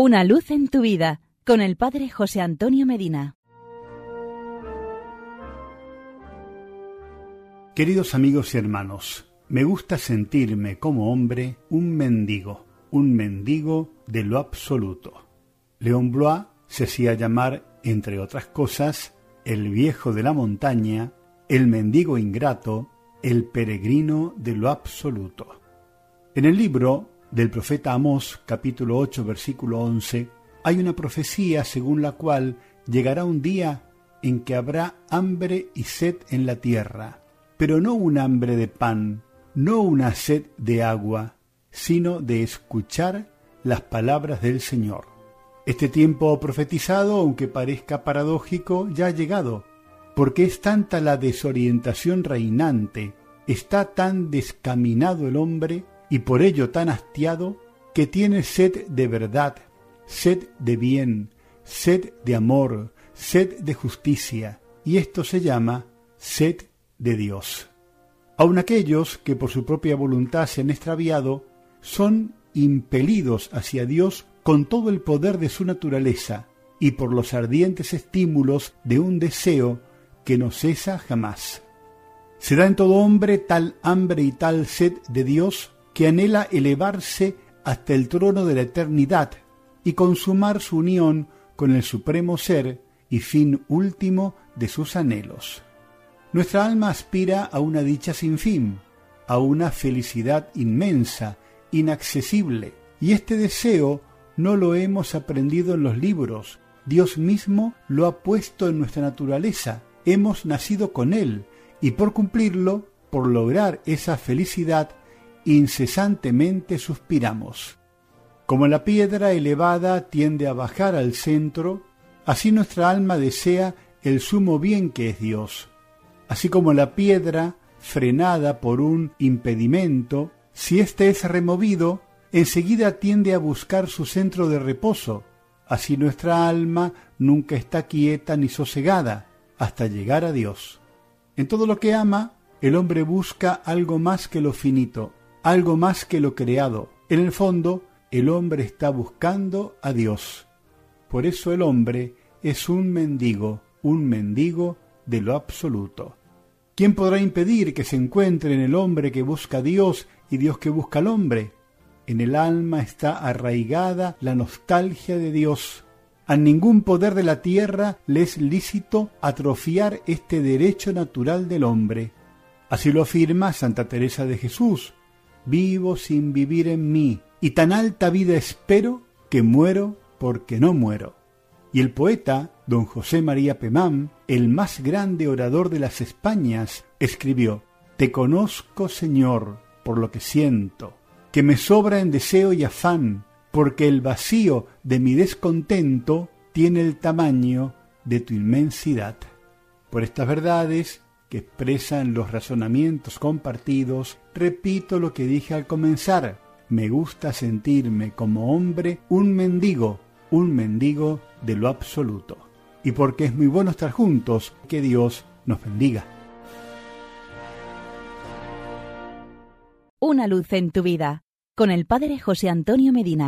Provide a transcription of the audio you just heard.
Una luz en tu vida con el Padre José Antonio Medina. Queridos amigos y hermanos, me gusta sentirme como hombre un mendigo, un mendigo de lo absoluto. León Blois se hacía llamar, entre otras cosas, el viejo de la montaña, el mendigo ingrato, el peregrino de lo absoluto. En el libro del profeta Amós, capítulo 8, versículo 11, hay una profecía según la cual llegará un día en que habrá hambre y sed en la tierra, pero no un hambre de pan, no una sed de agua, sino de escuchar las palabras del Señor. Este tiempo profetizado, aunque parezca paradójico, ya ha llegado, porque es tanta la desorientación reinante, está tan descaminado el hombre, y por ello tan hastiado que tiene sed de verdad, sed de bien, sed de amor, sed de justicia, y esto se llama sed de Dios. Aun aquellos que por su propia voluntad se han extraviado, son impelidos hacia Dios con todo el poder de su naturaleza y por los ardientes estímulos de un deseo que no cesa jamás. Se da en todo hombre tal hambre y tal sed de Dios que anhela elevarse hasta el trono de la eternidad y consumar su unión con el supremo ser y fin último de sus anhelos. Nuestra alma aspira a una dicha sin fin, a una felicidad inmensa, inaccesible, y este deseo no lo hemos aprendido en los libros, Dios mismo lo ha puesto en nuestra naturaleza, hemos nacido con Él, y por cumplirlo, por lograr esa felicidad, incesantemente suspiramos. Como la piedra elevada tiende a bajar al centro, así nuestra alma desea el sumo bien que es Dios. Así como la piedra, frenada por un impedimento, si éste es removido, enseguida tiende a buscar su centro de reposo. Así nuestra alma nunca está quieta ni sosegada hasta llegar a Dios. En todo lo que ama, el hombre busca algo más que lo finito, algo más que lo creado. En el fondo, el hombre está buscando a Dios. Por eso el hombre es un mendigo, un mendigo de lo absoluto. ¿Quién podrá impedir que se encuentre en el hombre que busca a Dios y Dios que busca al hombre? En el alma está arraigada la nostalgia de Dios. A ningún poder de la tierra le es lícito atrofiar este derecho natural del hombre. Así lo afirma Santa Teresa de Jesús, vivo sin vivir en mí, y tan alta vida espero que muero porque no muero. Y el poeta, don José María Pemán, el más grande orador de las Españas, escribió, Te conozco, Señor, por lo que siento, que me sobra en deseo y afán, porque el vacío de mi descontento tiene el tamaño de tu inmensidad. Por estas verdades que expresan los razonamientos compartidos, repito lo que dije al comenzar. Me gusta sentirme como hombre un mendigo, un mendigo de lo absoluto. Y porque es muy bueno estar juntos, que Dios nos bendiga. Una luz en tu vida, con el Padre José Antonio Medina.